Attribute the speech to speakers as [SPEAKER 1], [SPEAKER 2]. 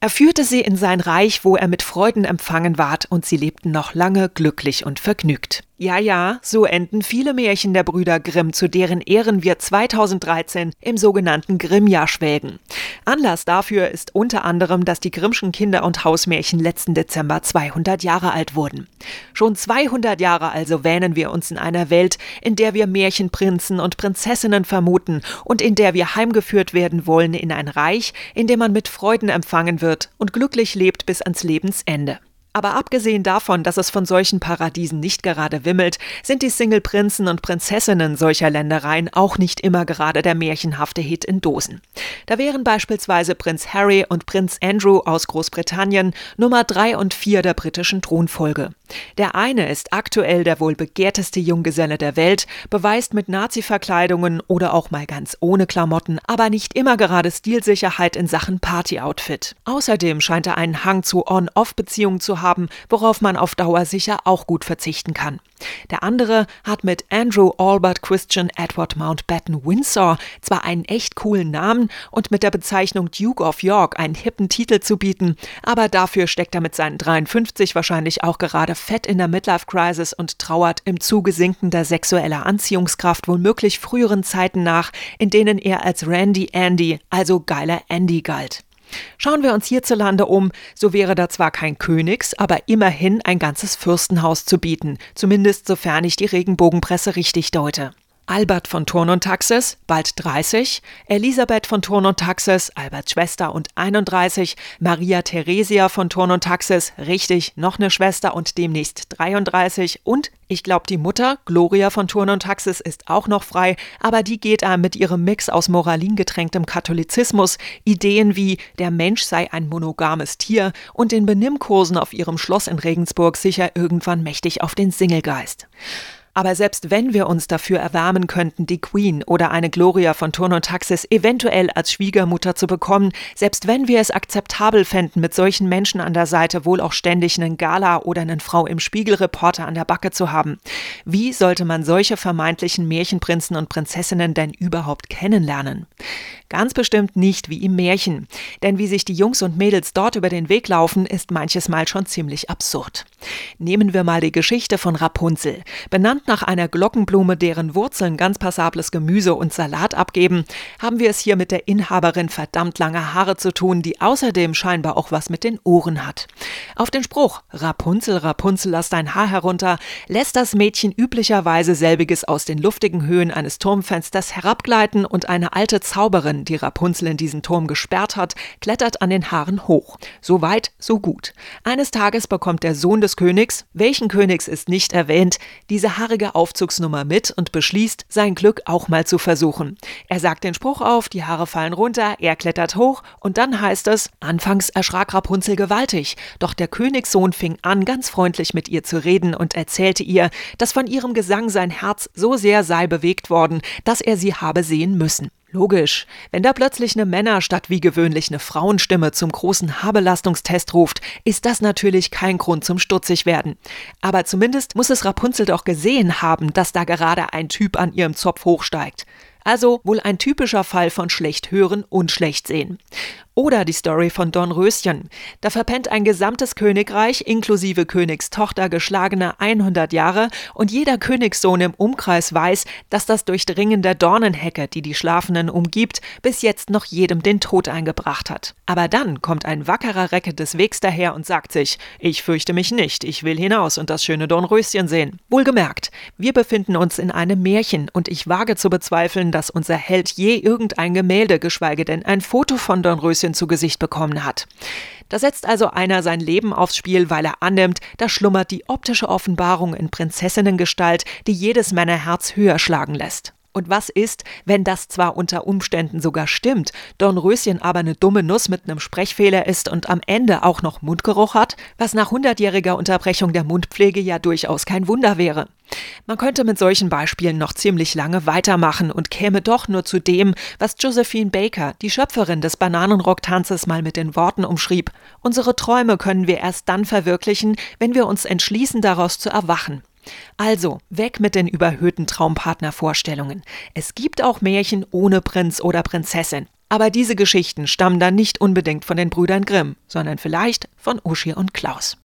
[SPEAKER 1] Er führte sie in sein Reich, wo er mit Freuden empfangen ward, und sie lebten noch lange glücklich und vergnügt. Ja, ja, so enden viele Märchen der Brüder Grimm, zu deren Ehren wir 2013 im sogenannten Grimmjahr schwelgen. Anlass dafür ist unter anderem, dass die Grimmschen Kinder- und Hausmärchen letzten Dezember 200 Jahre alt wurden. Schon 200 Jahre also wähnen wir uns in einer Welt, in der wir Märchenprinzen und Prinzessinnen vermuten und in der wir heimgeführt werden wollen in ein Reich, in dem man mit Freuden empfangen wird und glücklich lebt bis ans Lebensende. Aber abgesehen davon, dass es von solchen Paradiesen nicht gerade wimmelt, sind die Single-Prinzen und Prinzessinnen solcher Ländereien auch nicht immer gerade der märchenhafte Hit in Dosen. Da wären beispielsweise Prinz Harry und Prinz Andrew aus Großbritannien Nummer drei und vier der britischen Thronfolge. Der eine ist aktuell der wohl begehrteste Junggeselle der Welt, beweist mit Nazi-Verkleidungen oder auch mal ganz ohne Klamotten, aber nicht immer gerade Stilsicherheit in Sachen Party-Outfit. Außerdem scheint er einen Hang zu On-Off-Beziehungen zu haben, worauf man auf Dauer sicher auch gut verzichten kann. Der andere hat mit Andrew Albert Christian Edward Mountbatten Windsor zwar einen echt coolen Namen und mit der Bezeichnung Duke of York einen hippen Titel zu bieten, aber dafür steckt er mit seinen 53 wahrscheinlich auch gerade fett in der Midlife Crisis und trauert im Zuge sinkender sexueller Anziehungskraft womöglich früheren Zeiten nach, in denen er als Randy Andy, also geiler Andy galt. Schauen wir uns hierzulande um, so wäre da zwar kein Königs, aber immerhin ein ganzes Fürstenhaus zu bieten, zumindest sofern ich die Regenbogenpresse richtig deute. Albert von Thurn und Taxis, bald 30, Elisabeth von Thurn und Taxis, Alberts Schwester und 31, Maria Theresia von Thurn und Taxis, richtig, noch eine Schwester und demnächst 33 und ich glaube, die Mutter, Gloria von Thurn und Taxis, ist auch noch frei, aber die geht einem mit ihrem Mix aus moralingetränktem Katholizismus, Ideen wie der Mensch sei ein monogames Tier und den Benimmkursen auf ihrem Schloss in Regensburg sicher irgendwann mächtig auf den Singlegeist. Aber selbst wenn wir uns dafür erwärmen könnten, die Queen oder eine Gloria von Turn und Taxis eventuell als Schwiegermutter zu bekommen, selbst wenn wir es akzeptabel fänden, mit solchen Menschen an der Seite wohl auch ständig einen Gala oder einen Frau im Spiegelreporter an der Backe zu haben, wie sollte man solche vermeintlichen Märchenprinzen und Prinzessinnen denn überhaupt kennenlernen? Ganz bestimmt nicht wie im Märchen. Denn wie sich die Jungs und Mädels dort über den Weg laufen, ist manches Mal schon ziemlich absurd. Nehmen wir mal die Geschichte von Rapunzel. Benannt nach einer Glockenblume, deren Wurzeln ganz passables Gemüse und Salat abgeben, haben wir es hier mit der Inhaberin verdammt langer Haare zu tun, die außerdem scheinbar auch was mit den Ohren hat. Auf den Spruch Rapunzel, Rapunzel, lass dein Haar herunter, lässt das Mädchen üblicherweise selbiges aus den luftigen Höhen eines Turmfensters herabgleiten und eine alte Zauberin die Rapunzel in diesen Turm gesperrt hat, klettert an den Haaren hoch. So weit, so gut. Eines Tages bekommt der Sohn des Königs, welchen Königs ist nicht erwähnt, diese haarige Aufzugsnummer mit und beschließt, sein Glück auch mal zu versuchen. Er sagt den Spruch auf, die Haare fallen runter, er klettert hoch und dann heißt es, anfangs erschrak Rapunzel gewaltig, doch der Königssohn fing an, ganz freundlich mit ihr zu reden und erzählte ihr, dass von ihrem Gesang sein Herz so sehr sei bewegt worden, dass er sie habe sehen müssen. Logisch, wenn da plötzlich eine Männer statt wie gewöhnlich eine Frauenstimme zum großen Haarbelastungstest ruft, ist das natürlich kein Grund zum stutzig werden. Aber zumindest muss es Rapunzel doch gesehen haben, dass da gerade ein Typ an ihrem Zopf hochsteigt. Also wohl ein typischer Fall von schlecht hören und schlecht sehen. Oder die Story von Dornröschen. Da verpennt ein gesamtes Königreich inklusive Königstochter geschlagene 100 Jahre und jeder Königssohn im Umkreis weiß, dass das Durchdringen der Dornenhecke, die die Schlafenden umgibt, bis jetzt noch jedem den Tod eingebracht hat. Aber dann kommt ein wackerer Recke des Wegs daher und sagt sich, ich fürchte mich nicht, ich will hinaus und das schöne Dornröschen sehen. Wohlgemerkt, wir befinden uns in einem Märchen und ich wage zu bezweifeln, dass unser Held je irgendein Gemälde, geschweige denn ein Foto von Dornröschen Prinzessin zu Gesicht bekommen hat. Da setzt also einer sein Leben aufs Spiel, weil er annimmt, da schlummert die optische Offenbarung in Prinzessinnengestalt, die jedes Männerherz höher schlagen lässt. Und was ist, wenn das zwar unter Umständen sogar stimmt, Dornröschen aber eine dumme Nuss mit einem Sprechfehler ist und am Ende auch noch Mundgeruch hat, was nach hundertjähriger Unterbrechung der Mundpflege ja durchaus kein Wunder wäre. Man könnte mit solchen Beispielen noch ziemlich lange weitermachen und käme doch nur zu dem, was Josephine Baker, die Schöpferin des Bananenrocktanzes, mal mit den Worten umschrieb. Unsere Träume können wir erst dann verwirklichen, wenn wir uns entschließen, daraus zu erwachen. Also, weg mit den überhöhten Traumpartnervorstellungen. Es gibt auch Märchen ohne Prinz oder Prinzessin. Aber diese Geschichten stammen dann nicht unbedingt von den Brüdern Grimm, sondern vielleicht von Uschi und Klaus.